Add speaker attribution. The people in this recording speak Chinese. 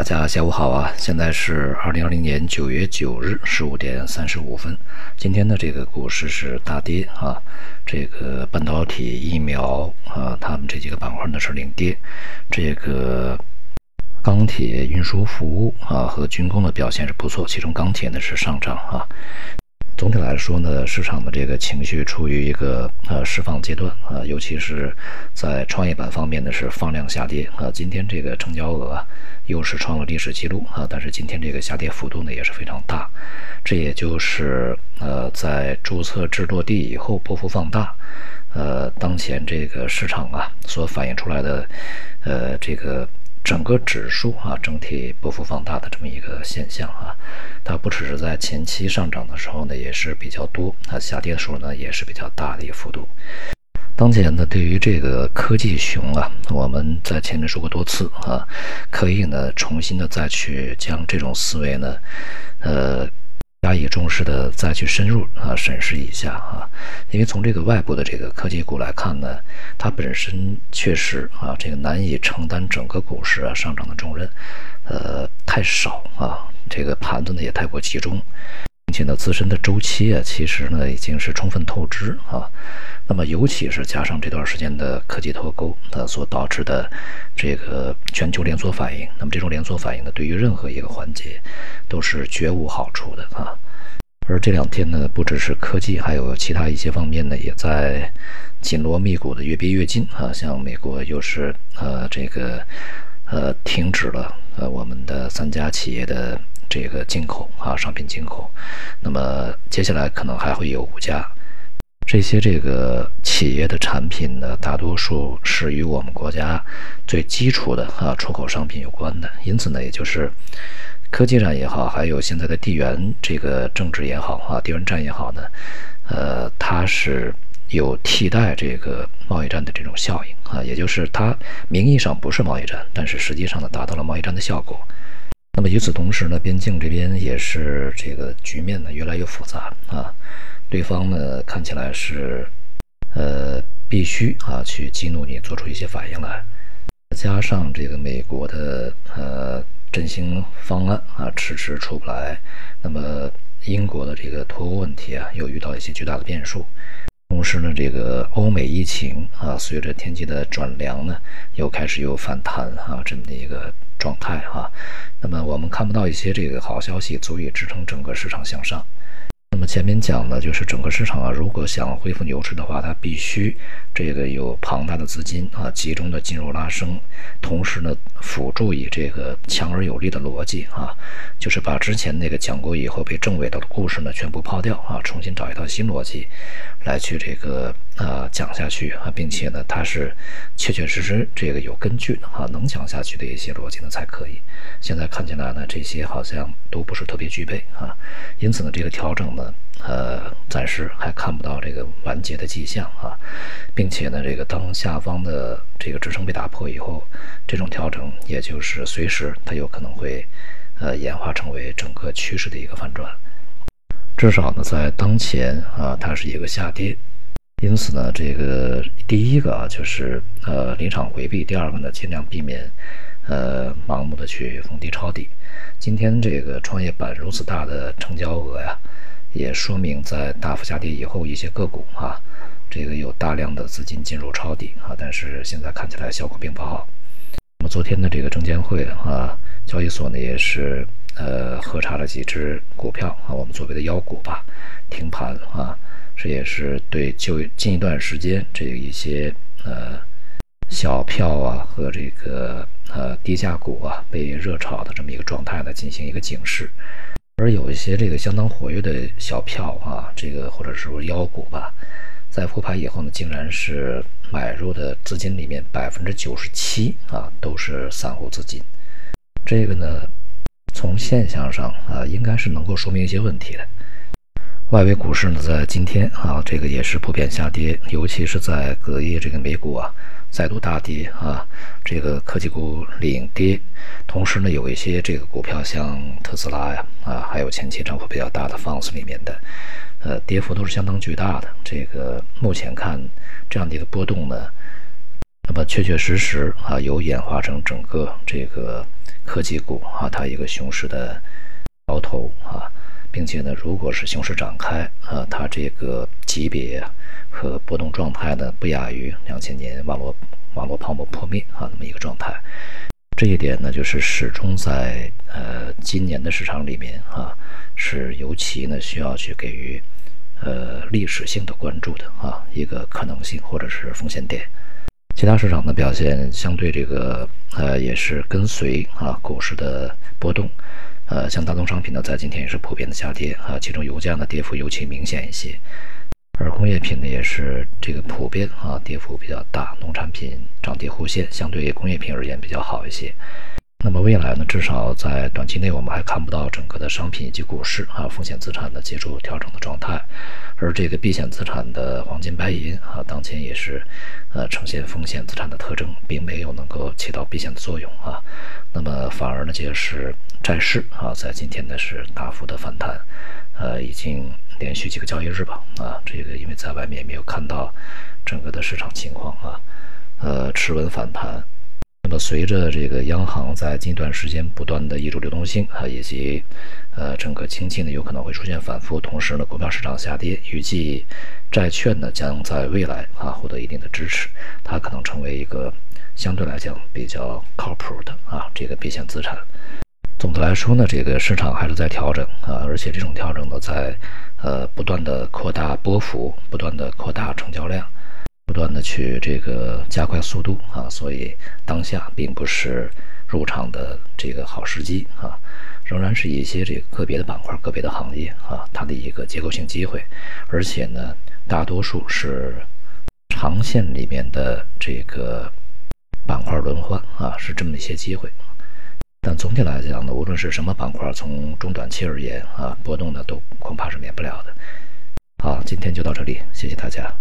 Speaker 1: 大家下午好啊！现在是二零二零年九月九日十五点三十五分。今天的这个股市是大跌啊，这个半导体、疫苗啊，他们这几个板块呢是领跌。这个钢铁、运输服务啊和军工的表现是不错，其中钢铁呢是上涨啊。总体来说呢，市场的这个情绪处于一个呃释放阶段啊，尤其是在创业板方面呢是放量下跌啊。今天这个成交额啊又是创了历史记录啊，但是今天这个下跌幅度呢也是非常大，这也就是呃在注册制落地以后波幅放大，呃当前这个市场啊所反映出来的呃这个。整个指数啊，整体波幅放大的这么一个现象啊，它不只是在前期上涨的时候呢，也是比较多；它下跌的时候呢，也是比较大的一个幅度。当前呢，对于这个科技熊啊，我们在前面说过多次啊，可以呢重新的再去将这种思维呢，呃。加以重视的再去深入啊审视一下啊，因为从这个外部的这个科技股来看呢，它本身确实啊这个难以承担整个股市啊上涨的重任，呃太少啊，这个盘子呢也太过集中。并且呢，自身的周期啊，其实呢已经是充分透支啊。那么，尤其是加上这段时间的科技脱钩，它所导致的这个全球连锁反应，那么这种连锁反应呢，对于任何一个环节都是绝无好处的啊。而这两天呢，不只是科技，还有其他一些方面呢，也在紧锣密鼓的越逼越近啊。像美国又是呃这个呃停止了呃我们的三家企业的。这个进口啊，商品进口，那么接下来可能还会有五家，这些这个企业的产品呢，大多数是与我们国家最基础的啊出口商品有关的，因此呢，也就是科技战也好，还有现在的地缘这个政治也好啊，地缘战也好呢，呃，它是有替代这个贸易战的这种效应啊，也就是它名义上不是贸易战，但是实际上呢，达到了贸易战的效果。那么与此同时呢，边境这边也是这个局面呢越来越复杂啊，对方呢看起来是，呃，必须啊去激怒你，做出一些反应来，加上这个美国的呃振兴方案啊迟迟出不来，那么英国的这个脱欧问题啊又遇到一些巨大的变数。同时呢，这个欧美疫情啊，随着天气的转凉呢，又开始有反弹啊，这么的一个状态啊。那么我们看不到一些这个好消息足以支撑整个市场向上。那么前面讲的就是整个市场啊，如果想恢复牛市的话，它必须这个有庞大的资金啊，集中的进入拉升，同时呢，辅助以这个强而有力的逻辑啊，就是把之前那个讲过以后被证伪的故事呢，全部抛掉啊，重新找一套新逻辑。来去这个呃讲下去啊，并且呢，它是确确实实这个有根据的哈，能讲下去的一些逻辑呢才可以。现在看起来呢，这些好像都不是特别具备啊，因此呢，这个调整呢，呃，暂时还看不到这个完结的迹象啊，并且呢，这个当下方的这个支撑被打破以后，这种调整也就是随时它有可能会呃演化成为整个趋势的一个反转。至少呢，在当前啊，它是一个下跌，因此呢，这个第一个啊，就是呃离场回避；第二个呢，尽量避免呃盲目的去逢低抄底。今天这个创业板如此大的成交额呀，也说明在大幅下跌以后，一些个股啊，这个有大量的资金进入抄底啊，但是现在看起来效果并不好。那么昨天的这个证监会啊，交易所呢也是。呃，核查了几只股票啊，我们所谓的妖股吧，停盘啊，这也是对就近一段时间这一些呃小票啊和这个呃低价股啊被热炒的这么一个状态呢进行一个警示，而有一些这个相当活跃的小票啊，这个或者是妖股吧，在复牌以后呢，竟然是买入的资金里面百分之九十七啊都是散户资金，这个呢。从现象上啊，应该是能够说明一些问题的。外围股市呢，在今天啊，这个也是普遍下跌，尤其是在隔夜这个美股啊再度大跌啊，这个科技股领跌，同时呢，有一些这个股票像特斯拉呀啊，还有前期涨幅比较大的 FANS 里面的，呃，跌幅都是相当巨大的。这个目前看这样的一个波动呢。那么确确实实啊，有演化成整个这个科技股啊，它一个熊市的苗头啊，并且呢，如果是熊市展开啊，它这个级别和波动状态呢，不亚于两千年网络网络泡沫破灭啊那么一个状态。这一点呢，就是始终在呃今年的市场里面啊，是尤其呢需要去给予呃历史性的关注的啊一个可能性或者是风险点。其他市场的表现相对这个呃也是跟随啊股市的波动，呃像大宗商品呢在今天也是普遍的下跌啊，其中油价呢跌幅尤其明显一些。而工业品呢，也是这个普遍啊，跌幅比较大。农产品涨跌互现，相对工业品而言比较好一些。那么未来呢，至少在短期内，我们还看不到整个的商品以及股市啊，风险资产的结束调整的状态。而这个避险资产的黄金、白银啊，当前也是呃呈现风险资产的特征，并没有能够起到避险的作用啊。那么反而呢，就是债市啊，在今天呢是大幅的反弹，呃，已经。连续几个交易日吧，啊，这个因为在外面也没有看到整个的市场情况啊，呃，持稳反弹。那么随着这个央行在近段时间不断的挹注流动性啊，以及呃整个经济呢有可能会出现反复，同时呢股票市场下跌，预计债券呢将在未来啊获得一定的支持，它可能成为一个相对来讲比较靠谱的啊这个避险资产。总的来说呢，这个市场还是在调整啊，而且这种调整呢，在呃不断的扩大波幅，不断的扩大成交量，不断的去这个加快速度啊，所以当下并不是入场的这个好时机啊，仍然是一些这个个别的板块、个别的行业啊，它的一个结构性机会，而且呢，大多数是长线里面的这个板块轮换啊，是这么一些机会。但总体来讲呢，无论是什么板块，从中短期而言啊，波动呢都恐怕是免不了的。好，今天就到这里，谢谢大家。